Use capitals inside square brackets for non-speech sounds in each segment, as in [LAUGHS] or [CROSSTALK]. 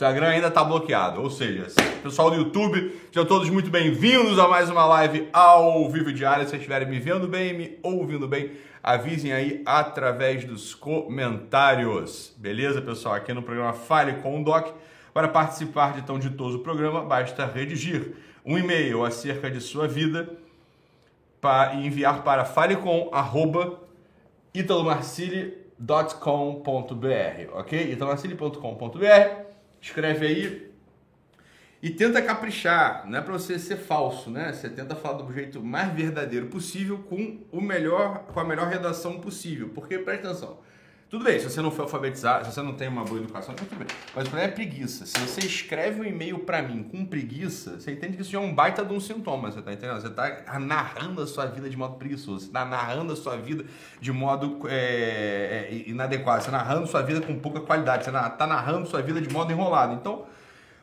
Instagram ainda está bloqueado. Ou seja, pessoal do YouTube, sejam todos muito bem-vindos a mais uma live ao vivo diário. Se estiverem me vendo bem, me ouvindo bem, avisem aí através dos comentários. Beleza, pessoal? Aqui no programa Fale com o Doc. Para participar de tão ditoso programa, basta redigir um e-mail acerca de sua vida e enviar para falecom.italomarcili.com.br, ok? italomarcili.com.br escreve aí e tenta caprichar, não é para você ser falso, né? Você tenta falar do jeito mais verdadeiro possível com o melhor, com a melhor redação possível, porque presta atenção. Tudo bem, se você não foi alfabetizado, se você não tem uma boa educação, tudo bem. Mas o problema é preguiça. Se você escreve um e-mail para mim com preguiça, você entende que isso já é um baita de um sintoma, você tá entendendo? Você tá narrando a sua vida de modo preguiçoso, você tá narrando a sua vida de modo é, é, inadequado, você tá narrando sua vida com pouca qualidade, você tá narrando sua vida de modo enrolado. Então,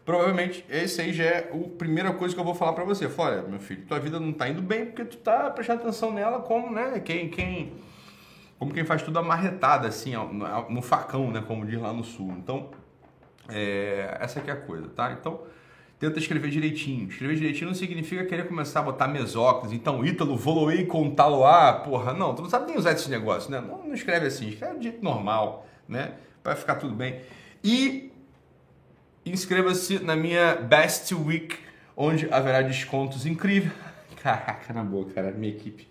provavelmente esse aí já é a primeira coisa que eu vou falar para você. Fala, meu filho, tua vida não tá indo bem porque tu tá prestando atenção nela como, né, quem... quem como quem faz tudo amarretada, assim, no facão, né? Como diz lá no sul. Então, é, essa aqui é a coisa, tá? Então, tenta escrever direitinho. Escrever direitinho não significa querer começar a botar mesóclises. Então, Ítalo, Voloei com Taloá, porra. Não, tu não sabe nem usar esse negócio, né? Não, não escreve assim, escreve de jeito normal, né? Vai ficar tudo bem. E inscreva-se na minha Best Week, onde haverá descontos incríveis. [LAUGHS] Caraca, na boa, cara, minha equipe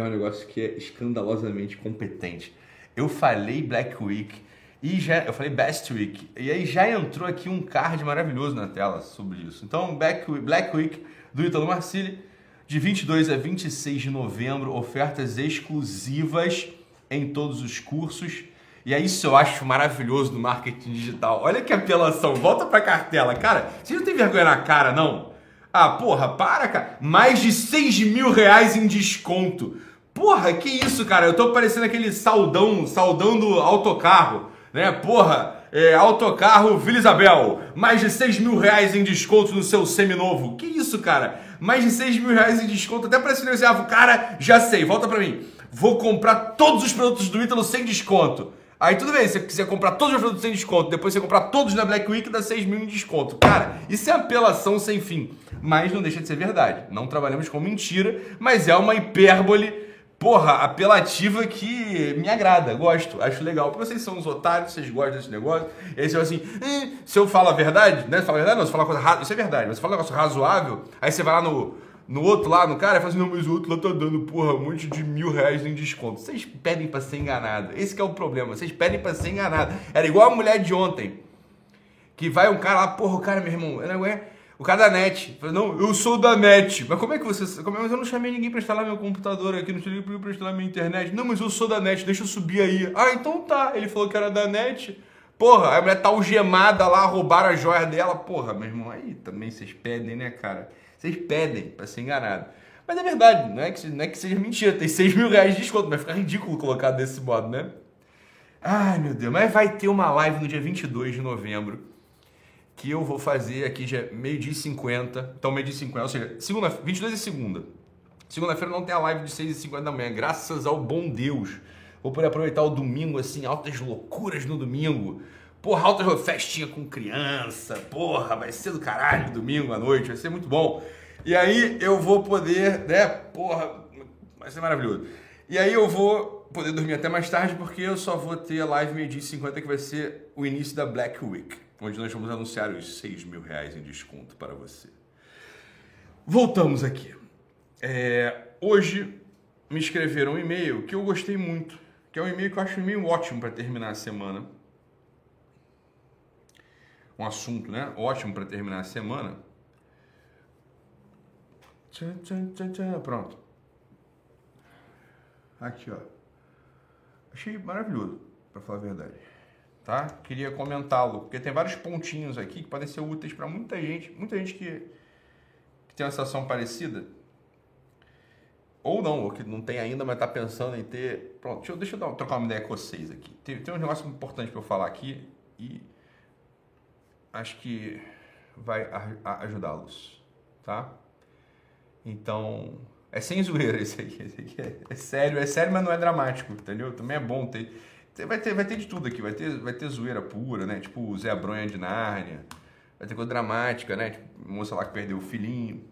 é um negócio que é escandalosamente competente. Eu falei Black Week e já eu falei Best Week e aí já entrou aqui um card maravilhoso na tela sobre isso. Então Black Week, Black Week do Italo Marcilli de 22 a 26 de novembro, ofertas exclusivas em todos os cursos. E é isso eu acho maravilhoso do marketing digital. Olha que apelação, volta pra cartela. Cara, você não tem vergonha na cara, não? Ah, porra, para, cara. Mais de 6 mil reais em desconto. Porra, que isso, cara? Eu tô parecendo aquele saudão, saudão do autocarro, né? Porra, é, autocarro Vila Isabel, mais de 6 mil reais em desconto no seu seminovo. Que isso, cara? Mais de 6 mil reais em desconto, até parece que eu cara, já sei, volta pra mim. Vou comprar todos os produtos do Ítalo sem desconto. Aí tudo bem, se você quiser comprar todos os produtos sem desconto, depois você comprar todos na Black Week, dá 6 mil em desconto. Cara, isso é apelação sem fim. Mas não deixa de ser verdade. Não trabalhamos com mentira, mas é uma hipérbole porra, apelativa que me agrada, gosto, acho legal. Porque vocês são uns otários, vocês gostam desse negócio. E aí você assim, se eu falo a verdade, né? Você fala a verdade? Não, você fala coisa razoável, isso é verdade, você fala um negócio razoável, aí você vai lá no, no outro lá, no cara, e fala assim, não, mas o outro lá tá dando, porra, um monte de mil reais em desconto. Vocês pedem pra ser enganado. Esse é o problema, vocês pedem pra ser enganado. Era igual a mulher de ontem, que vai um cara lá, porra, o cara, meu irmão, é o cara da net. Falei, não, eu sou da net. Mas como é que você. Como é, mas eu não chamei ninguém pra instalar meu computador aqui, não chamei ninguém pra instalar minha internet. Não, mas eu sou da net, deixa eu subir aí. Ah, então tá. Ele falou que era da net. Porra, a mulher tá algemada lá, roubaram a joia dela. Porra, meu irmão, aí também vocês pedem, né, cara? Vocês pedem pra ser enganado. Mas é verdade, não é que, não é que seja mentira. Tem 6 mil reais de desconto, vai ficar ridículo colocar desse modo, né? Ai, meu Deus. Mas vai ter uma live no dia 22 de novembro que eu vou fazer aqui já meio-dia e 50. Então, meio-dia e 50, ou seja, segunda, 22 e segunda. Segunda-feira não tem a live de 6 e 50 da manhã, graças ao bom Deus. Vou poder aproveitar o domingo, assim, altas loucuras no domingo. Porra, altas festinha com criança. Porra, vai ser do caralho domingo à noite, vai ser muito bom. E aí eu vou poder, né, porra, vai ser maravilhoso. E aí eu vou poder dormir até mais tarde, porque eu só vou ter a live meio-dia e 50, que vai ser o início da Black Week onde nós vamos anunciar os 6 mil reais em desconto para você. Voltamos aqui. É, hoje me escreveram um e-mail que eu gostei muito, que é um e-mail que eu acho um e-mail ótimo para terminar a semana. Um assunto, né? Ótimo para terminar a semana. Tchan, tchan, tchan, tchan. Pronto. Aqui, ó. Achei maravilhoso, para falar a verdade tá? Queria comentá-lo, porque tem vários pontinhos aqui que podem ser úteis para muita gente, muita gente que, que tem uma situação parecida, ou não, ou que não tem ainda, mas está pensando em ter. Pronto, deixa eu, deixa eu dar, trocar uma ideia com vocês aqui. Tem, tem um negócio importante para eu falar aqui e acho que vai ajudá-los, tá? Então, é sem zoeira esse aqui. Aqui é, é, sério, é sério, mas não é dramático, entendeu? Também é bom ter Vai ter, vai ter de tudo aqui, vai ter, vai ter zoeira pura, né? Tipo o Zé Bronha de Nárnia, Vai ter coisa dramática, né? Tipo, moça lá que perdeu o filhinho.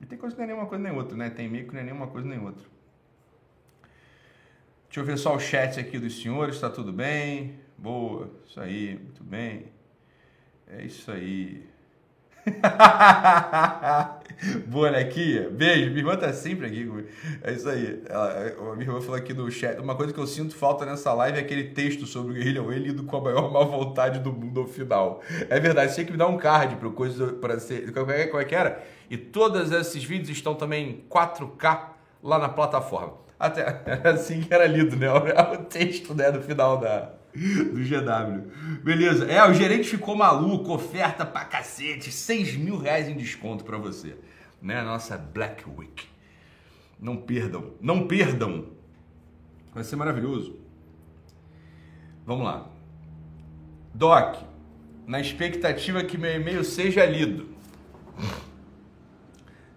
E tem coisa que não é nenhuma coisa nem outra, né? Tem meio que não é nenhuma coisa nem outra. Deixa eu ver só o chat aqui dos senhores, tá tudo bem? Boa, isso aí, muito bem. É isso aí. [LAUGHS] Boa, Nequinha. Beijo. Minha irmã tá sempre aqui comigo. É isso aí. Ela, minha irmã falou aqui no chat. Uma coisa que eu sinto falta nessa live é aquele texto sobre o Guerrilha Way lido com a maior má vontade do mundo ao final. É verdade. Você tinha que me dar um card para coisa para ser. Como é, como é que era? E todos esses vídeos estão também em 4K lá na plataforma. Até [LAUGHS] assim que era lido, né? [LAUGHS] O texto né, do final da, [LAUGHS] do GW. Beleza. É, o gerente ficou maluco, oferta pra cacete, 6 mil reais em desconto para você. Né? Nossa Black Week. Não perdam, não perdam. Vai ser maravilhoso. Vamos lá. Doc, na expectativa que meu e-mail seja lido.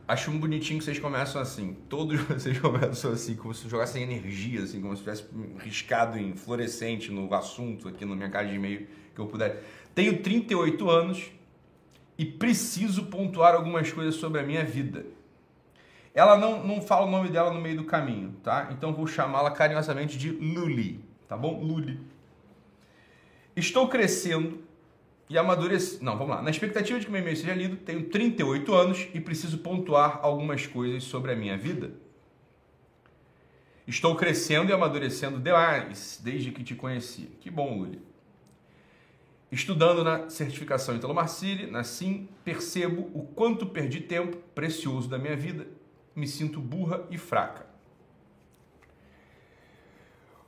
Acho muito bonitinho que vocês começam assim. Todos [LAUGHS] vocês começam assim, como se jogassem energia, assim, como se tivesse riscado em fluorescente no assunto aqui na minha caixa de e-mail que eu puder. Tenho 38 anos e preciso pontuar algumas coisas sobre a minha vida. Ela não, não fala o nome dela no meio do caminho, tá? Então vou chamá-la carinhosamente de Luli, tá bom? Luli. Estou crescendo e amadurecer. Não, vamos lá. Na expectativa de que meu e-mail seja lido, tenho 38 anos e preciso pontuar algumas coisas sobre a minha vida. Estou crescendo e amadurecendo demais desde que te conheci. Que bom, Luli. Estudando na certificação Italo Marcili, na SIM, percebo o quanto perdi tempo precioso da minha vida. Me sinto burra e fraca.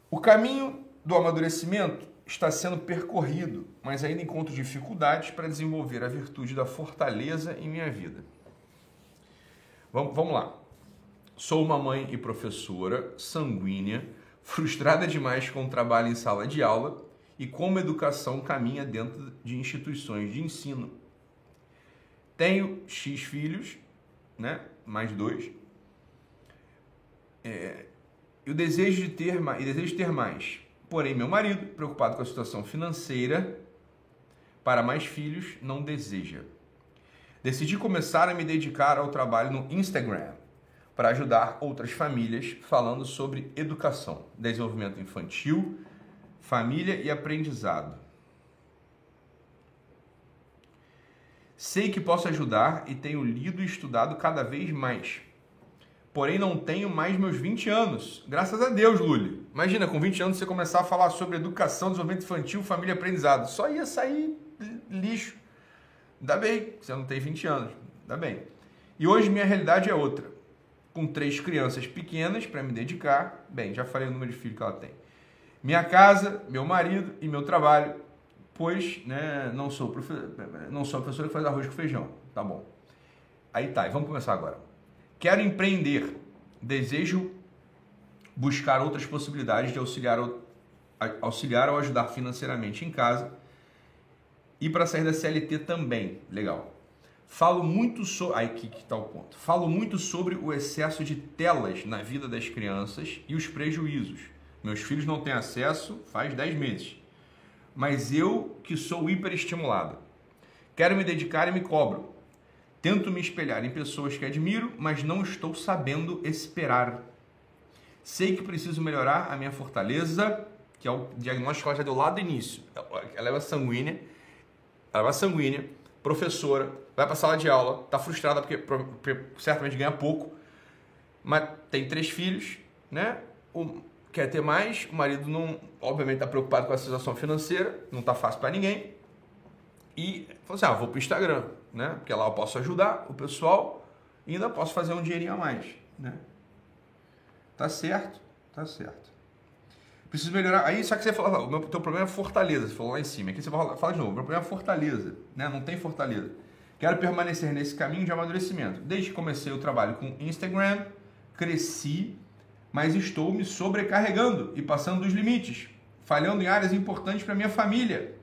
O caminho do amadurecimento está sendo percorrido, mas ainda encontro dificuldades para desenvolver a virtude da fortaleza em minha vida. Vamos, vamos lá. Sou uma mãe e professora sanguínea, [LAUGHS] frustrada demais com o trabalho em sala de aula e como a educação caminha dentro de instituições de ensino. Tenho X filhos, né? mais dois. É, eu desejo de ter mais, desejo de ter mais Porém, meu marido, preocupado com a situação financeira para mais filhos, não deseja. Decidi começar a me dedicar ao trabalho no Instagram para ajudar outras famílias falando sobre educação, desenvolvimento infantil, família e aprendizado. Sei que posso ajudar e tenho lido e estudado cada vez mais porém não tenho mais meus 20 anos. Graças a Deus, Lully. Imagina, com 20 anos você começar a falar sobre educação, desenvolvimento infantil, família e aprendizado. Só ia sair lixo. Ainda bem, você não tem 20 anos. Ainda bem. E hoje minha realidade é outra. Com três crianças pequenas para me dedicar. Bem, já falei o número de filhos que ela tem. Minha casa, meu marido e meu trabalho. Pois né, não, sou profe... não sou professor que faz arroz com feijão. Tá bom. Aí tá, e vamos começar agora. Quero empreender. Desejo buscar outras possibilidades de auxiliar, auxiliar ou ajudar financeiramente em casa. E para sair da CLT também. Legal. Falo muito sobre. Aí que, que tá o ponto. Falo muito sobre o excesso de telas na vida das crianças e os prejuízos. Meus filhos não têm acesso faz 10 meses. Mas eu que sou hiperestimulado. Quero me dedicar e me cobro. Tento me espelhar em pessoas que admiro, mas não estou sabendo esperar. Sei que preciso melhorar a minha fortaleza, que é o diagnóstico que ela já deu lá do início. Ela é sanguínea, ela é sanguínea, professora, vai para a sala de aula, está frustrada porque, porque, certamente ganha pouco, mas tem três filhos, né? O, quer ter mais, o marido não, obviamente, está preocupado com a situação financeira, não está fácil para ninguém. E falou assim: ah, vou para o Instagram né? Porque lá eu posso ajudar o pessoal e ainda posso fazer um dinheirinho a mais, né? Tá certo? Tá certo. Preciso melhorar. Aí, só que você falou, o meu teu problema é fortaleza, você falou lá em cima. Aqui você fala, fala de novo, meu problema é fortaleza, né? Não tem fortaleza. Quero permanecer nesse caminho de amadurecimento. Desde que comecei o trabalho com Instagram, cresci, mas estou me sobrecarregando e passando dos limites, falhando em áreas importantes para minha família.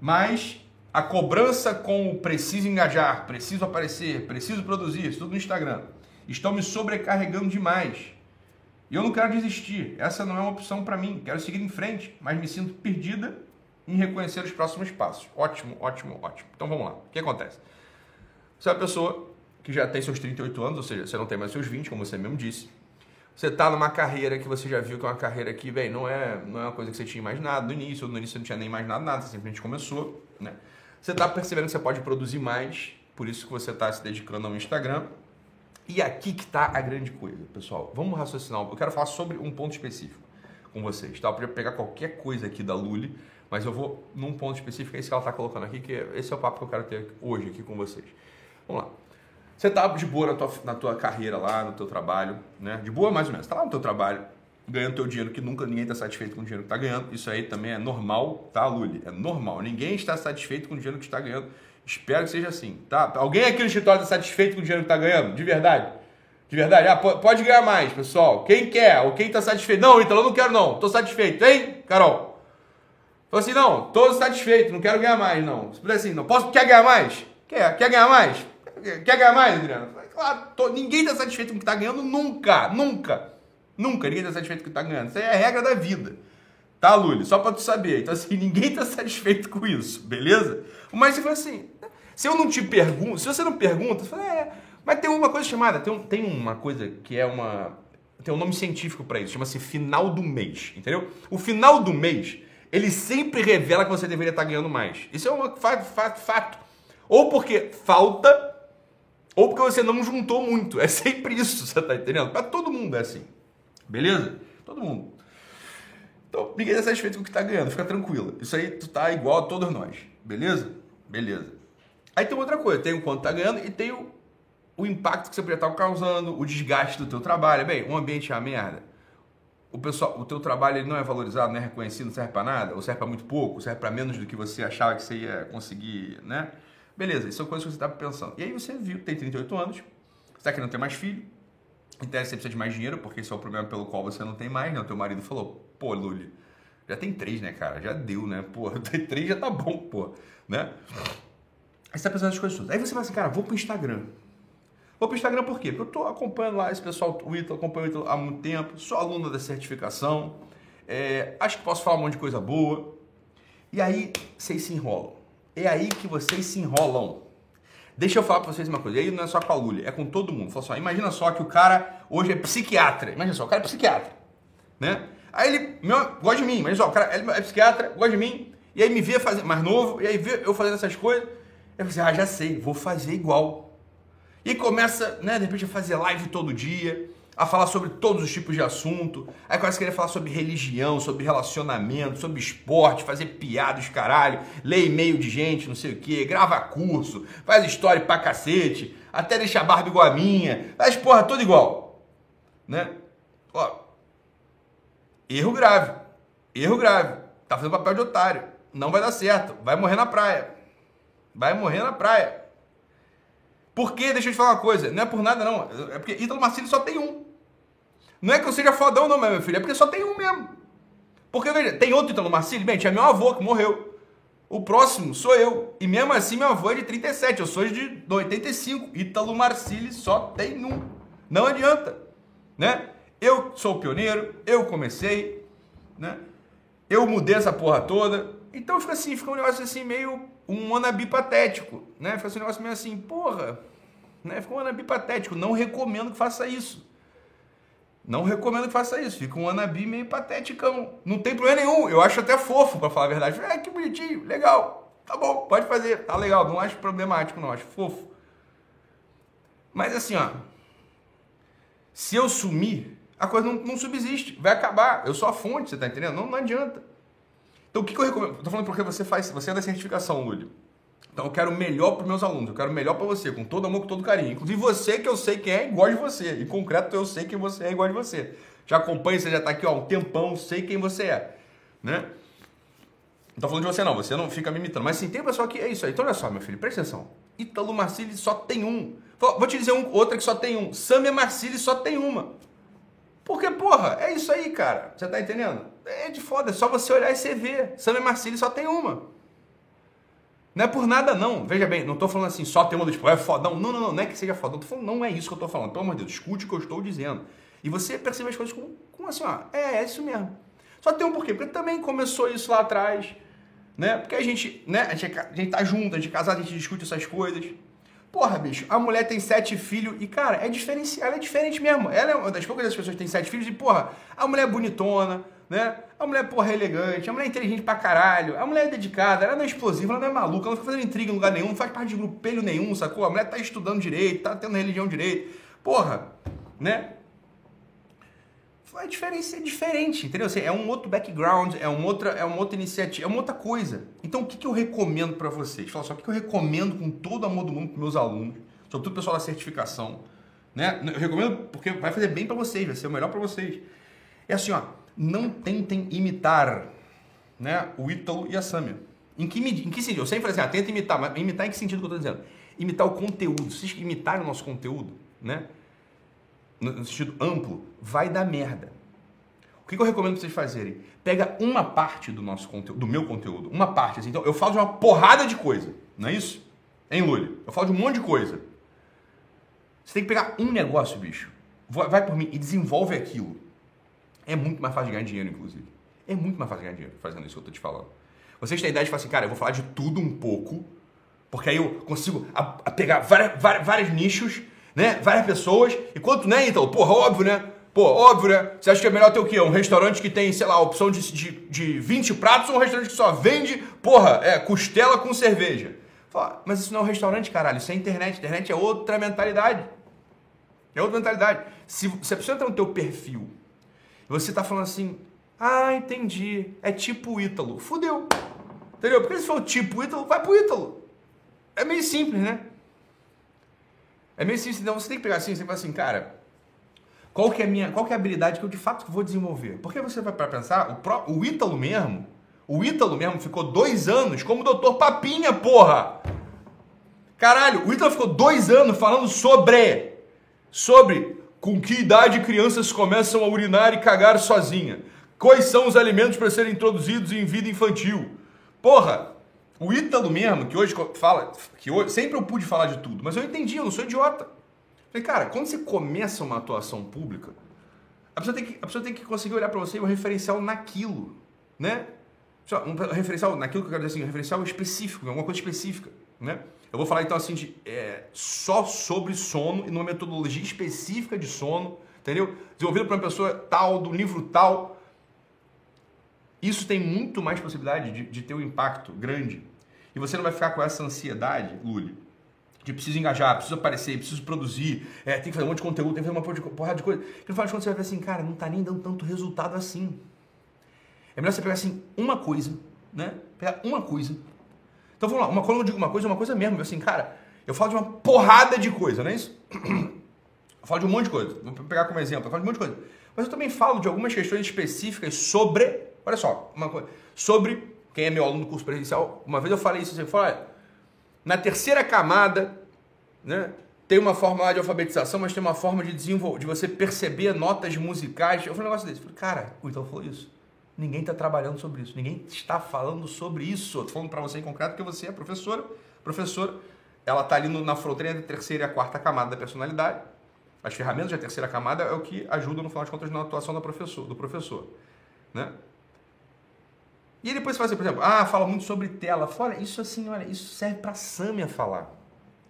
Mas a cobrança com o preciso engajar, preciso aparecer, preciso produzir, isso tudo no Instagram, estão me sobrecarregando demais. E eu não quero desistir. Essa não é uma opção para mim. Quero seguir em frente, mas me sinto perdida em reconhecer os próximos passos. Ótimo, ótimo, ótimo. Então vamos lá. O que acontece? Você é uma pessoa que já tem seus 38 anos, ou seja, você não tem mais seus 20, como você mesmo disse. Você está numa carreira que você já viu que é uma carreira que, bem, não é, não é uma coisa que você tinha imaginado no início, no início você não tinha nem imaginado nada, você simplesmente começou, né? Você está percebendo que você pode produzir mais, por isso que você está se dedicando ao Instagram. E aqui que está a grande coisa, pessoal. Vamos raciocinar. Eu quero falar sobre um ponto específico com vocês. Tá? Eu podia pegar qualquer coisa aqui da Luli, mas eu vou num ponto específico, é esse que ela está colocando aqui, que esse é o papo que eu quero ter hoje aqui com vocês. Vamos lá. Você está de boa na tua, na tua carreira lá, no teu trabalho, né? De boa mais ou menos. Está lá no teu trabalho, ganhando teu dinheiro, que nunca ninguém está satisfeito com o dinheiro que está ganhando. Isso aí também é normal, tá, Luli? É normal. Ninguém está satisfeito com o dinheiro que está ganhando. Espero que seja assim, tá? Alguém aqui no escritório está satisfeito com o dinheiro que está ganhando? De verdade? De verdade? Ah, pode ganhar mais, pessoal. Quem quer ou quem está satisfeito? Não, então eu não quero não. Estou satisfeito, hein, Carol? Falei assim, não, estou satisfeito, não quero ganhar mais, não. Se puder assim, não. Posso, quer ganhar mais? Quer? Quer ganhar mais? Quer ganhar mais, Adriano? Claro, tô, ninguém está satisfeito com o que está ganhando nunca, nunca. Nunca ninguém está satisfeito com o que está ganhando. Isso é a regra da vida. Tá, Lully? Só para tu saber. Então, assim, [LAUGHS] ninguém está satisfeito com isso, beleza? Mas você fala assim, se eu não te pergunto, se você não pergunta, você fala, é, mas tem uma coisa chamada, tem, um, tem uma coisa que é uma. Tem um nome científico para isso, chama-se final do mês, entendeu? O final do mês, ele sempre revela que você deveria estar tá ganhando mais. Isso é um fato, fato, fato. Ou porque falta ou porque você não juntou muito. É [LAUGHS] sempre isso, você tá entendendo? Para todo mundo é assim. Beleza? Todo mundo. Então, ninguém está satisfeito com o que está ganhando, fica tranquilo. Isso aí tu tá igual a todos nós. Beleza? Beleza. Aí tem outra coisa, tem o quanto tá ganhando e tem o, o impacto que você poderia estar causando, o desgaste do teu trabalho. Bem, um ambiente é uma merda. O pessoal, o teu trabalho ele não é valorizado, não é reconhecido, não serve para nada, ou serve para muito pouco, serve para menos do que você achava que você ia conseguir, né? Beleza, isso é coisa que você estava pensando. E aí você viu, tem 38 anos, você está querendo ter mais filho, então você precisa de mais dinheiro, porque esse é o problema pelo qual você não tem mais, né? O teu marido falou, pô, Luli, já tem três, né, cara? Já deu, né? Pô, [LAUGHS] tem três já tá bom, pô, né? Aí você tá pensando nas coisas todas. Aí você fala assim, cara, vou pro Instagram. Vou pro Instagram por quê? Porque eu tô acompanhando lá esse pessoal, o Ítalo, acompanho o Ítalo há muito tempo, sou aluno da certificação, é, acho que posso falar um monte de coisa boa. E aí vocês se enrolam. É aí que vocês se enrolam. Deixa eu falar pra vocês uma coisa. E aí não é só com a Lully, é com todo mundo. Fala só, imagina só que o cara hoje é psiquiatra. Imagina só, o cara é psiquiatra. Né? Aí ele meu, gosta de mim. Imagina só, o cara é psiquiatra, gosta de mim. E aí me vê fazer, mais novo, e aí vê eu fazendo essas coisas. Eu falo assim, ah, já sei, vou fazer igual. E começa, né, de repente, a fazer live todo dia a falar sobre todos os tipos de assunto. Aí começa a querer falar sobre religião, sobre relacionamento, sobre esporte, fazer piadas, caralho, lê e-mail de gente, não sei o que, grava curso, faz história pra cacete, até deixa a barba igual a minha, faz porra toda igual. Né? Ó, erro grave. Erro grave. Tá fazendo papel de otário. Não vai dar certo. Vai morrer na praia. Vai morrer na praia. Por quê? Deixa eu te falar uma coisa. Não é por nada, não. É porque Ítalo Marcílio só tem um. Não é que eu seja fodão, não, meu filho. É porque só tem um mesmo. Porque, veja, tem outro Ítalo Marcílio? Bem, tinha meu avô que morreu. O próximo sou eu. E mesmo assim, meu avô é de 37. Eu sou de 85. Ítalo Marcílio só tem um. Não adianta. Né? Eu sou pioneiro. Eu comecei. Né? Eu mudei essa porra toda. Então fica assim, fica um negócio assim meio um wannabe patético, né? Fica assim, um negócio meio assim, porra, né? Fica um wannabe patético. Não recomendo que faça isso. Não recomendo que faça isso. Fica um anabi meio patético. Não tem problema nenhum. Eu acho até fofo, para falar a verdade. É, que bonitinho, legal. Tá bom, pode fazer. Tá legal. Não acho problemático, não. Acho fofo. Mas assim, ó. Se eu sumir, a coisa não, não subsiste. Vai acabar. Eu sou a fonte, você tá entendendo? Não, não adianta. Então o que, que eu recomendo? Estou falando porque você faz, você é da certificação, Lúlio. Então eu quero o melhor para meus alunos, eu quero o melhor para você, com todo amor, com todo carinho. Inclusive você que eu sei quem é igual de você. Em concreto eu sei que você é igual de você. Já acompanha, você já está aqui ó, um tempão, sei quem você é. Né? Não tô falando de você não, você não fica me imitando. Mas sim, tem pessoal que é isso aí. Então olha só, meu filho, presta atenção. Ítalo Marcili só tem um. Vou te dizer um, outra que só tem um. Samia Marcili só tem uma. Porque, porra, é isso aí, cara. Você tá entendendo? É de foda, é só você olhar e você ver. Samia Marcili só tem uma. Não é por nada, não. Veja bem, não estou falando assim, só tem uma tipo, é fodão. Não, não, não, não é que seja fodão. Tô falando, não é isso que eu estou falando. Pelo amor de Deus, escute o que eu estou dizendo. E você percebe as coisas com, com assim, ó, é, é isso mesmo. Só tem um porquê, porque também começou isso lá atrás, né? Porque a gente, né? A gente, é a gente tá junto, a gente é casado, a gente discute essas coisas. Porra, bicho, a mulher tem sete filhos e, cara, é diferente, ela é diferente mesmo. Ela é uma das poucas pessoas que tem sete filhos e, porra, a mulher é bonitona, né? A mulher, porra, é elegante, a mulher é inteligente pra caralho, a mulher é dedicada, ela não é explosiva, ela não é maluca, ela não fica fazendo intriga em lugar nenhum, não faz parte de grupelho nenhum, sacou? A mulher tá estudando direito, tá tendo religião direito. Porra, né? É diferente, é diferente, entendeu? Assim, é um outro background, é uma outra, é uma outra iniciativa, é uma outra coisa. Então, o que, que eu recomendo para vocês? Fala só, o que, que eu recomendo com todo amor do mundo para meus alunos, sobretudo o pessoal da certificação, né? Eu recomendo porque vai fazer bem para vocês, vai ser o melhor para vocês. É assim, ó, não tentem imitar, né, o Ítalo e a Samia. Em que, em que sentido? Eu sempre falei assim, ah, tenta imitar, mas imitar em que sentido que eu estou dizendo? Imitar o conteúdo. Vocês imitarem o nosso conteúdo, né? no sentido amplo, vai dar merda. O que eu recomendo vocês fazerem? Pega uma parte do nosso conteúdo, do meu conteúdo, uma parte. Assim. Então, eu falo de uma porrada de coisa, não é isso? Hein, Lully? Eu falo de um monte de coisa. Você tem que pegar um negócio, bicho. Vai por mim e desenvolve aquilo. É muito mais fácil ganhar dinheiro, inclusive. É muito mais fácil ganhar dinheiro fazendo isso que eu tô te falando. Vocês têm a ideia de falar assim, cara, eu vou falar de tudo um pouco, porque aí eu consigo a, a pegar várias, várias, vários nichos né? Várias pessoas. Enquanto, né, então, porra, óbvio, né? Pô, óbvio, né? Você acha que é melhor ter o quê? Um restaurante que tem, sei lá, opção de, de, de 20 pratos ou um restaurante que só vende, porra, é, costela com cerveja? Fala, mas isso não é um restaurante, caralho. Isso é internet. Internet é outra mentalidade. É outra mentalidade. Se, se a pessoa entra no teu perfil e você tá falando assim, ah, entendi. É tipo o Ítalo. Fudeu. Entendeu? Porque se for tipo Ítalo, vai pro Ítalo. É meio simples, né? É meio simples, então você tem que pegar assim, você fala assim, cara, qual que é a minha, qual que é a habilidade que eu de fato vou desenvolver? Porque você vai para pensar, o, pró, o Ítalo mesmo, o Ítalo mesmo ficou dois anos como doutor Papinha, porra! Caralho, o Ítalo ficou dois anos falando sobre, sobre com que idade crianças começam a urinar e cagar sozinha. Quais são os alimentos para serem introduzidos em vida infantil? Porra, o Ítalo mesmo, que hoje fala, que hoje, sempre eu pude falar de tudo, mas eu entendi, eu não sou idiota. Falei, cara, quando você começa uma atuação pública, a pessoa tem que, a pessoa tem que conseguir olhar para você e um referencial naquilo, né? Um referencial naquilo que eu quero dizer assim, um referencial específico, alguma coisa específica, né? Eu vou falar então assim de, é, só sobre sono e numa metodologia específica de sono, entendeu? Desenvolvido por uma pessoa tal, do livro tal. Isso tem muito mais possibilidade de, de ter um impacto grande e você não vai ficar com essa ansiedade, Lully, de preciso engajar, preciso aparecer, preciso produzir, é, tem que fazer um monte de conteúdo, tem que fazer uma porrada de coisa. Que no final de contas você vai ver assim, cara, não tá nem dando tanto resultado assim. É melhor você pegar assim uma coisa, né? Pegar uma coisa. Então vamos lá, uma, quando eu digo uma coisa, uma coisa mesmo. Assim, cara, eu falo de uma porrada de coisa, não é isso? Eu falo de um monte de coisa. Vou pegar como exemplo, eu falo de um monte de coisa. Mas eu também falo de algumas questões específicas sobre, olha só, uma coisa, sobre quem é meu aluno do curso presencial, uma vez eu falei isso, você assim, falou, na terceira camada, né, tem uma forma lá de alfabetização, mas tem uma forma de desenvolver, de você perceber notas musicais. Eu falei um negócio desse. Eu falei, cara, o Ítalo falou isso. Ninguém está trabalhando sobre isso. Ninguém está falando sobre isso. Estou falando para você em concreto porque você é professora. Professora, ela está ali na fronteira entre a terceira e a quarta camada da personalidade. As ferramentas da terceira camada é o que ajuda, no final de contas, na atuação do professor. Do professor né? E depois você faz assim, por exemplo, ah, fala muito sobre tela. Fala, isso assim, olha, isso serve para a Samia falar.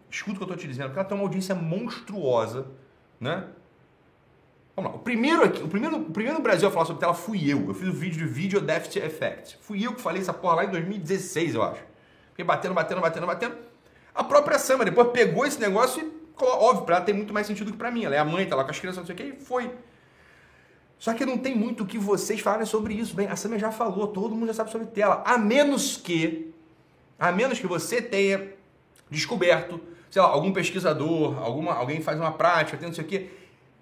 Escuta o que eu estou te dizendo, porque ela tem uma audiência monstruosa, né? Vamos lá. O primeiro aqui, o primeiro, o primeiro no Brasil a falar sobre tela fui eu. Eu fiz o um vídeo de Video Deficit Effect. Fui eu que falei essa porra lá em 2016, eu acho. Fiquei batendo, batendo, batendo, batendo. A própria Samia depois pegou esse negócio e, óbvio, para ela tem muito mais sentido que para mim. Ela é a mãe, tá lá com as crianças, não sei o que, e foi. Só que não tem muito o que vocês falarem sobre isso. Bem, a Samia já falou, todo mundo já sabe sobre tela. A menos que, a menos que você tenha descoberto, sei lá, algum pesquisador, alguma, alguém faz uma prática, tem não sei o quê,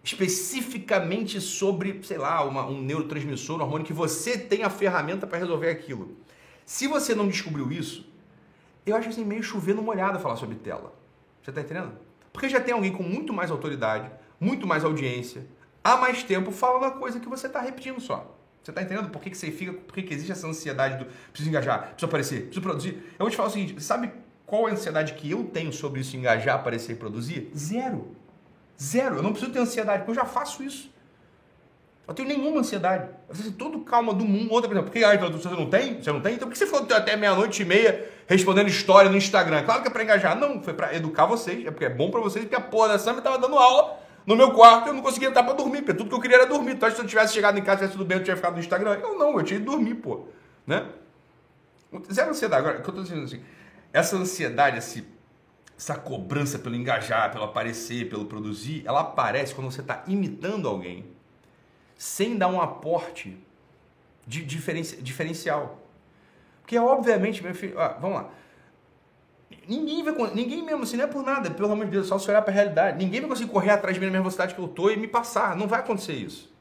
especificamente sobre, sei lá, uma, um neurotransmissor, um hormônio, que você tem a ferramenta para resolver aquilo. Se você não descobriu isso, eu acho assim, meio chovendo molhado falar sobre tela. Você está entendendo? Porque já tem alguém com muito mais autoridade, muito mais audiência, há mais tempo falando a coisa que você está repetindo só. Você está entendendo por que, que você fica, por que, que existe essa ansiedade do preciso engajar, preciso aparecer, preciso produzir? Eu vou te falar o seguinte, sabe qual é a ansiedade que eu tenho sobre isso, engajar, aparecer e produzir? Zero. Zero. Eu não preciso ter ansiedade, porque eu já faço isso. Eu tenho nenhuma ansiedade. Eu tenho todo calma do mundo. Outra, por exemplo, porque então, você não tem? Você não tem? Então por que você ficou até meia-noite e meia respondendo história no Instagram? Claro que é pra engajar. Não, foi pra educar vocês. É porque é bom pra vocês, porque a porra da Sam tava dando aula no meu quarto eu não conseguia entrar pra dormir, porque tudo que eu queria era dormir. Então, se eu tivesse chegado em casa, tivesse tudo bem, eu tinha ficado no Instagram. Eu não, eu tinha que dormir, pô. Né? Zero ansiedade. Agora, o que eu tô dizendo assim, essa ansiedade, esse, essa cobrança pelo engajar, pelo aparecer, pelo produzir, ela aparece quando você está imitando alguém sem dar um aporte de diferencial. Porque, obviamente, meu filho, ah, vamos lá. Ninguém vai ninguém mesmo, assim, não é por nada, pelo amor de Deus, só se olhar para a realidade. Ninguém vai conseguir correr atrás de mim na mesma velocidade que eu tô e me passar. Não vai acontecer isso.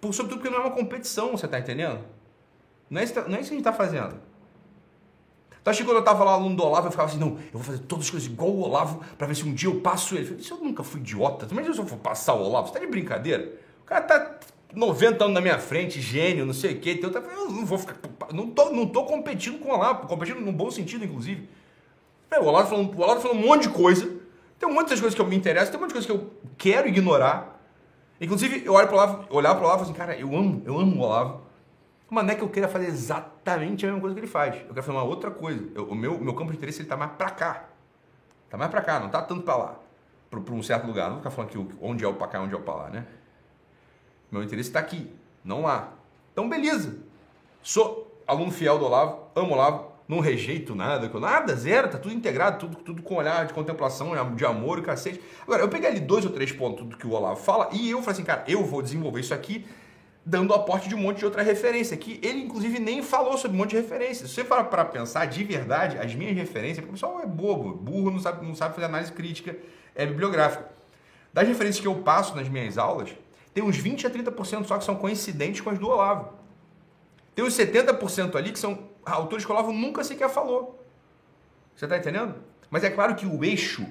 Por, sobretudo porque não é uma competição, você tá entendendo? Não é isso, não é isso que a gente tá fazendo. Tu acha que quando eu tava lá aluno do Olavo, eu ficava assim, não, eu vou fazer todas as coisas igual o Olavo para ver se um dia eu passo ele. Eu falei, se eu nunca fui idiota, mas se eu for passar o Olavo, você tá de brincadeira? O cara tá 90 anos na minha frente, gênio, não sei o quê. Então, eu não vou ficar. Não tô, não tô competindo com o Olavo, competindo num bom sentido, inclusive. É, o Olavo falando, o Olavo falando um monte de coisa. Tem um monte de coisas que eu me interesso, tem um monte de coisas que eu quero ignorar. Inclusive, eu olho pro Olavo, olhar pro Olavo e assim, cara, eu amo, eu amo o Olavo. Mas não é que eu queira fazer exatamente a mesma coisa que ele faz. Eu quero fazer uma outra coisa. Eu, o meu, meu campo de interesse ele tá mais pra cá. Tá mais pra cá, não tá tanto pra lá. Pra um certo lugar. Não vou ficar falando que onde é o pra cá, onde é o pra lá, né? Meu interesse está aqui, não lá. Então, beleza. Sou aluno fiel do Olavo, amo Olavo, não rejeito nada, nada, zero, tá tudo integrado, tudo, tudo com olhar de contemplação, de amor e cacete. Agora, eu peguei ali dois ou três pontos do que o Olavo fala e eu falei assim, cara, eu vou desenvolver isso aqui dando aporte de um monte de outra referência, que ele inclusive nem falou sobre um monte de referências. Se você for para pensar de verdade, as minhas referências, porque o pessoal é bobo, burro, não sabe, não sabe fazer análise crítica é bibliográfica. Das referências que eu passo nas minhas aulas, tem uns 20 a 30% só que são coincidentes com as do Olavo. Tem uns 70% ali que são autores que o Olavo nunca sequer falou. Você está entendendo? Mas é claro que o eixo,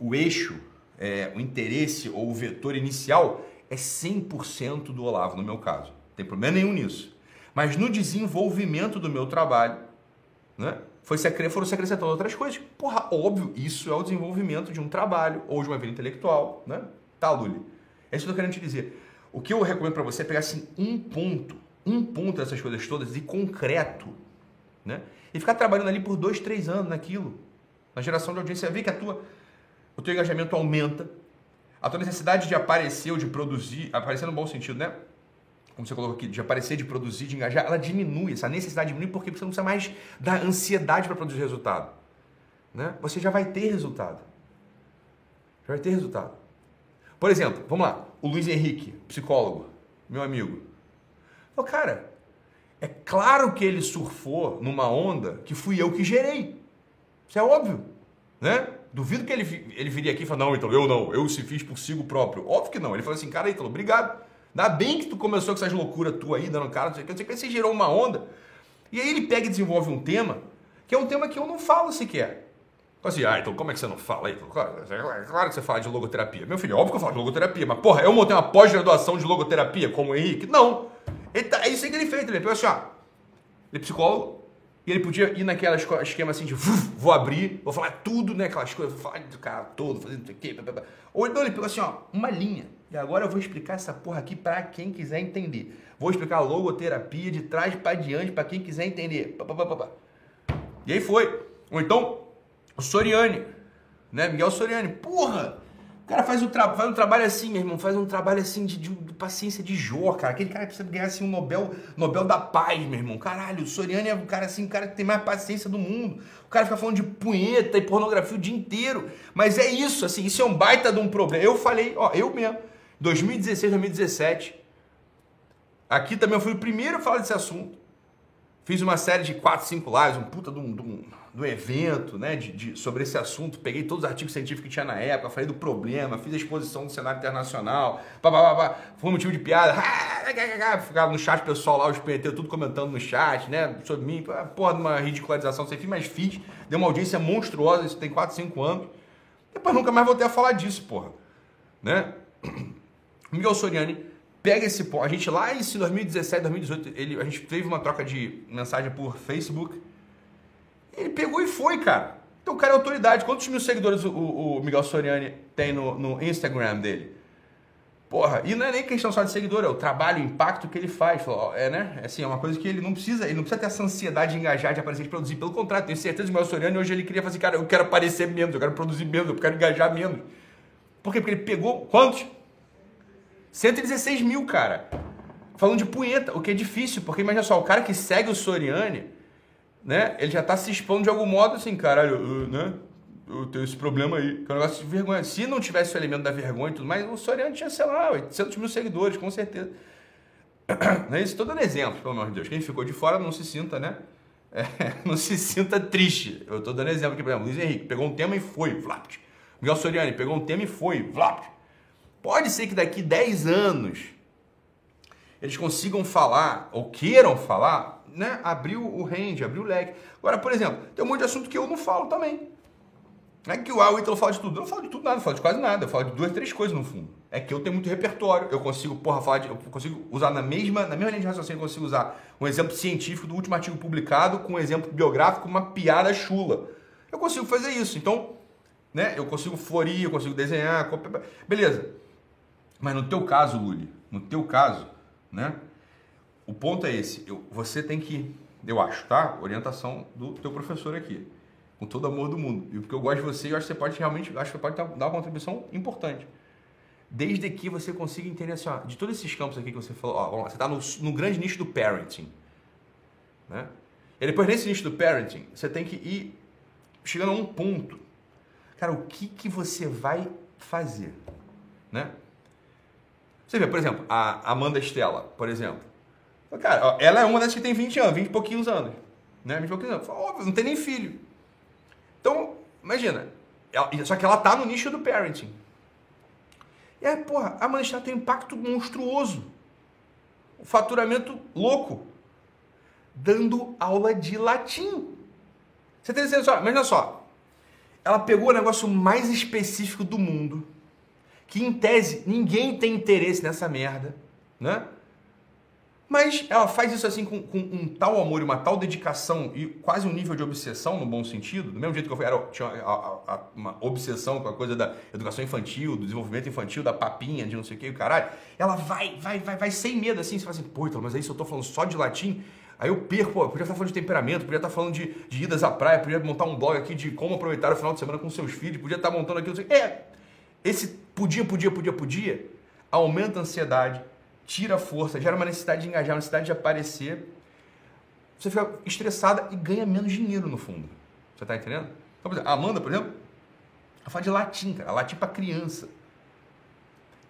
o eixo, é, o interesse ou o vetor inicial é 100% do Olavo, no meu caso. Não tem problema nenhum nisso. Mas no desenvolvimento do meu trabalho, né, foi se, foram se acrescentando outras coisas. Porra, óbvio, isso é o desenvolvimento de um trabalho ou de uma vida intelectual. Né? Tá, Luli? É isso que eu tô querendo te dizer. O que eu recomendo para você é pegar assim um ponto, um ponto dessas coisas todas e concreto, né? E ficar trabalhando ali por dois, três anos naquilo. Na geração de audiência, ver que a tua, o teu engajamento aumenta, a tua necessidade de aparecer ou de produzir, aparecer no bom sentido, né? Como você colocou aqui, de aparecer, de produzir, de engajar, ela diminui, essa necessidade diminui porque você não precisa mais da ansiedade para produzir resultado. Né? Você já vai ter resultado. Já vai ter resultado. Por exemplo, vamos lá, o Luiz Henrique, psicólogo, meu amigo. Falou, cara, é claro que ele surfou numa onda que fui eu que gerei. Isso é óbvio, né? Duvido que ele, ele viria aqui e falar, não, então eu não, eu se fiz por si próprio. Óbvio que não. Ele falou assim, cara, Ítalo, obrigado. Ainda bem que tu começou com essas loucuras tu aí, dando cara, não sei o que, não sei o que, você gerou uma onda. E aí ele pega e desenvolve um tema, que é um tema que eu não falo sequer. Então assim, ah, então como é que você não fala aí? Claro, é claro que você fala de logoterapia. Meu filho, é óbvio que eu falo de logoterapia, mas porra, eu montei uma pós-graduação de logoterapia como o Henrique? Não. Tá, é isso aí que ele fez, ele pegou assim, ó, ele é psicólogo, e ele podia ir naquela esquema assim de vou abrir, vou falar tudo, né? Aquelas coisas, falar do cara todo, fazendo não sei o quê. Blá, blá. Ou então ele pegou assim, ó, uma linha. E agora eu vou explicar essa porra aqui para quem quiser entender. Vou explicar logoterapia de trás para diante para quem quiser entender. E aí foi. Ou então, o Soriani, né? Miguel Soriani. Porra! O cara faz um, faz um trabalho assim, meu irmão, faz um trabalho assim de, de, de, paciência de Jó, cara. Aquele cara precisa ganhar assim um Nobel, Nobel da Paz, meu irmão. Caralho, o Soriano é o cara assim, o cara que tem mais paciência do mundo. O cara fica falando de punheta e pornografia o dia inteiro. Mas é isso, assim, isso é um baita de um problema. Eu falei, ó, eu mesmo, 2016, 2017. Aqui também eu fui o primeiro a falar desse assunto. Fiz uma série de 4, 5 lives, um puta de um, de um, um evento né, de, de, sobre esse assunto. Peguei todos os artigos científicos que tinha na época, falei do problema, fiz a exposição do cenário internacional, pá, pá, pá, foi um motivo de piada. [LAUGHS] Ficava no chat pessoal lá, os PT tudo comentando no chat, né, sobre mim. Porra, de uma ridicularização sem fim, mas fiz. Deu uma audiência monstruosa, isso tem 4, 5 anos. Depois nunca mais voltei a falar disso, porra. Né? [CLEARS THROAT] Miguel Soriani pega esse ponto. A gente lá em 2017, 2018, ele, a gente teve uma troca de mensagem por Facebook. Ele pegou e foi, cara. Então o cara é autoridade. Quantos mil seguidores o, o Miguel Soriani tem no, no Instagram dele? Porra, e não é nem questão só de seguidor, é o trabalho, o impacto que ele faz. É, né? É assim, é uma coisa que ele não precisa, ele não precisa ter essa ansiedade de engajar, de aparecer, de produzir. Pelo contrário, tenho certeza que o meu Soriano hoje ele queria fazer, cara, eu quero aparecer menos, eu quero produzir menos, eu quero engajar menos. Por quê? Porque ele pegou quantos? 116 mil, cara. Falando de punheta, o que é difícil, porque imagina só, o cara que segue o Soriane, né? Ele já tá se expondo de algum modo assim, caralho, né? eu tenho esse problema aí, que é um negócio de vergonha. Se não tivesse o elemento da vergonha e tudo mais, o Soriano tinha, sei lá, 800 mil seguidores, com certeza. [COUGHS] Não é isso? Estou dando exemplo, pelo amor de Deus. Quem ficou de fora não se sinta, né? [LAUGHS] É, não se sinta triste. Eu estou dando exemplo aqui, por exemplo, Luiz Henrique pegou um tema e foi, vlapt. Miguel Soriani pegou um tema e foi, vlapt. Pode ser que daqui 10 anos eles consigam falar, ou queiram falar, né? Abriu o range, abriu o leque. Agora, por exemplo, tem um monte de assunto que eu não falo também. Não é que o, ah, Ítalo fala de tudo. Eu não falo de tudo nada, eu falo de quase nada. Eu falo de duas, três coisas no fundo. É que eu tenho muito repertório. Eu consigo, porra, falar de, Eu consigo usar na mesma, na mesma linha de raciocínio, eu consigo usar um exemplo científico do último artigo publicado com um exemplo biográfico, uma piada chula. Eu consigo fazer isso. Então, né? Eu consigo florir, eu consigo desenhar. Beleza. Mas no teu caso, Luli, no teu caso, né? O ponto é esse. Eu, você tem que, eu acho, tá? Orientação do teu professor aqui com todo amor do mundo. E porque eu gosto de você, eu acho que você pode realmente, acho que pode dar uma contribuição importante. Desde que você consiga entender assim, ó, de todos esses campos aqui que você falou, ó, lá, você está no, no, grande nicho do parenting. Né? E depois nesse nicho do parenting, você tem que ir chegando a um ponto. Cara, o que, que você vai fazer? Né? Você vê, por exemplo, a Amanda Estela, por exemplo. Cara, ela é uma das que tem 20 anos, 20 e pouquinhos anos. Né? 20 e pouquinhos anos. Óbvio, não tem nem filho. Então, imagina, ela, só que ela tá no nicho do parenting. E aí, porra, a manchete tem um impacto monstruoso. O faturamento louco. Dando aula de latim. Você tem certeza? Mas olha só. Ela pegou o negócio mais específico do mundo. Que em tese ninguém tem interesse nessa merda. Né? Mas ela faz isso assim com, com, um tal amor e uma tal dedicação e quase um nível de obsessão no bom sentido. Do mesmo jeito que eu era, tinha a, a, uma obsessão com a coisa da educação infantil, do desenvolvimento infantil, da papinha, de não sei o que, o caralho. Ela vai, vai, vai, vai sem medo assim. Você fala assim, pô, então, mas aí se eu tô falando só de latim, aí eu perco, pô, podia estar falando de temperamento, podia estar falando de, de idas à praia, podia montar um blog aqui de como aproveitar o final de semana com seus filhos, podia estar montando aquilo. É, esse podia, podia, podia, podia, aumenta a ansiedade tira força, gera uma necessidade de engajar, uma necessidade de aparecer. Você fica estressada e ganha menos dinheiro no fundo. Você está entendendo? Então, por exemplo, a Amanda, por exemplo, ela fala de latim, cara. Latim para criança.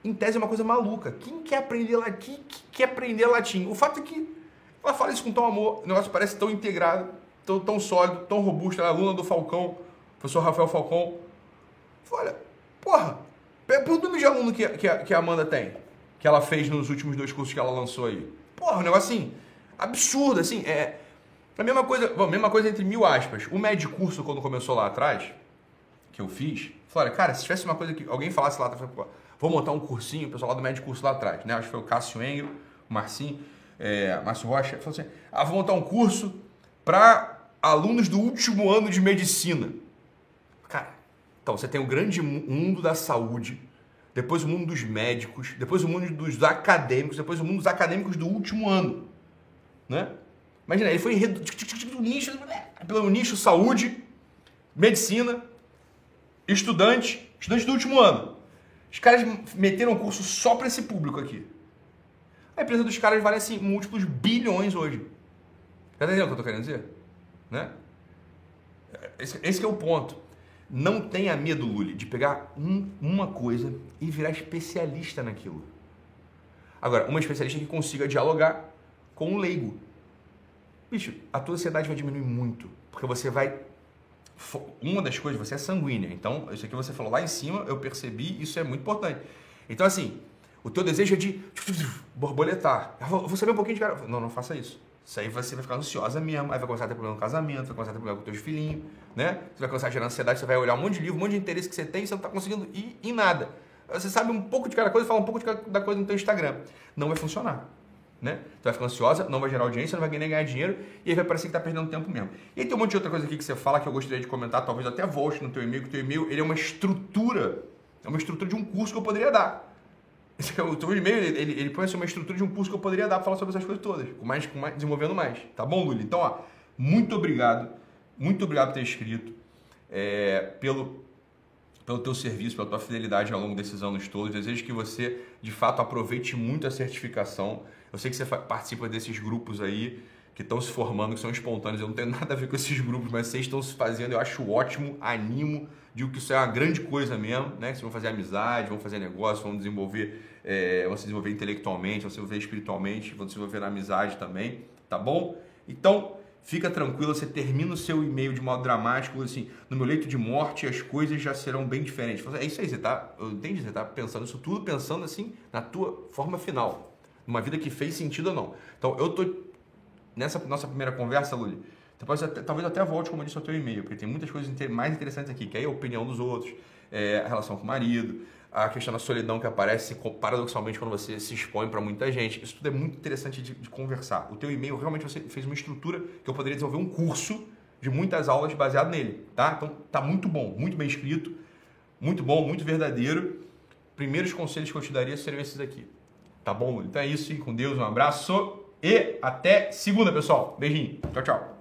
Em tese é uma coisa maluca. Quem quer aprender latim? Quem quer aprender latim? O fato é que ela fala isso com tão amor, o negócio parece tão integrado, tão, tão sólido, tão robusto. Ela é aluna do Falcão, professor Rafael Falcão. Olha, porra, pergunta o número de aluno que, que, que a Amanda tem que ela fez nos últimos dois cursos que ela lançou aí. Porra, um negócio assim, absurdo, assim, é... A mesma coisa, bom, mesma coisa entre mil aspas. O médio curso, quando começou lá atrás, que eu fiz, falei, cara, se tivesse uma coisa que alguém falasse lá vou montar um cursinho, o pessoal lá do médio curso lá atrás, né? Acho que foi o Cássio Engel, o Marcinho, é, Márcio Rocha, falou assim, ah, vou montar um curso para alunos do último ano de medicina. Cara, então você tem o grande mundo da saúde, depois o mundo dos médicos, depois o mundo dos acadêmicos, depois o mundo dos acadêmicos do último ano. Né? Imagina, ele foi do nicho, pelo nicho saúde, medicina, estudante, estudante do último ano. Os caras meteram um curso só para esse público aqui. A empresa dos caras vale assim múltiplos bilhões hoje. Tá entendendo o que eu tô querendo dizer? Né? Esse, esse é o ponto. Não tenha medo, Luli, de pegar um, uma coisa e virar especialista naquilo. Agora, uma especialista que consiga dialogar com o leigo. Bicho, a tua ansiedade vai diminuir muito, porque você vai uma das coisas, você é sanguínea. Então, isso aqui você falou lá em cima, eu percebi, isso é muito importante. Então, assim, o teu desejo é de borboletar. Eu vou saber um pouquinho de cara. Não, não faça isso. Isso aí você vai ficar ansiosa mesmo, aí vai começar a ter problema no casamento, vai começar a ter problema com teus filhinhos, né? Você vai começar a gerar ansiedade, você vai olhar um monte de livro, um monte de interesse que você tem e você não está conseguindo ir em nada. Você sabe um pouco de cada coisa, fala um pouco cada coisa no teu Instagram. Não vai funcionar. Né? Tu vai ficar ansiosa, não vai gerar audiência, não vai nem ganhar dinheiro e aí vai parecer que está perdendo tempo mesmo. E aí tem um monte de outra coisa aqui que você fala que eu gostaria de comentar, talvez até volte no teu e-mail, que o teu e-mail ele é uma estrutura, é uma estrutura de um curso que eu poderia dar. [LAUGHS] O teu e-mail, ele, ele põe assim, uma estrutura de um curso que eu poderia dar para falar sobre essas coisas todas, com mais, com mais, desenvolvendo mais. Tá bom, Luli? Então, ó, muito obrigado. Muito obrigado por ter escrito. É, pelo, pelo teu serviço, pela tua fidelidade ao longo desses anos todos. Desejo que você, de fato, aproveite muito a certificação. Eu sei que você participa desses grupos aí que estão se formando, que são espontâneos. Eu não tenho [LAUGHS] nada a ver com esses grupos, mas vocês estão se fazendo. Eu acho ótimo, animo, digo que isso é uma grande coisa mesmo, né? Vocês vão fazer amizade, vão fazer negócio, vão desenvolver, é, vão se desenvolver intelectualmente, vão se desenvolver espiritualmente, vão se desenvolver na amizade também, tá bom? Então, fica tranquilo, você termina o seu e-mail de modo dramático, assim, no meu leito de morte as coisas já serão bem diferentes. É isso aí, você tá, eu entendi, você tá pensando isso tudo, pensando assim na tua forma final, numa vida que fez sentido ou não. Então, eu tô nessa nossa primeira conversa, você até, talvez até volte, como eu disse, ao teu e-mail, porque tem muitas coisas mais interessantes aqui, que é a opinião dos outros, é, a relação com o marido, a questão da solidão que aparece paradoxalmente quando você se expõe para muita gente. Isso tudo é muito interessante de, de, conversar. O teu e-mail, realmente você fez uma estrutura que eu poderia desenvolver um curso de muitas aulas baseado nele, tá? Então, tá muito bom, muito bem escrito, muito bom, muito verdadeiro. Primeiros conselhos que eu te daria seriam esses aqui. Tá bom, Luli? Então é isso, com Deus, um abraço. E até segunda, pessoal. Beijinho. Tchau, tchau.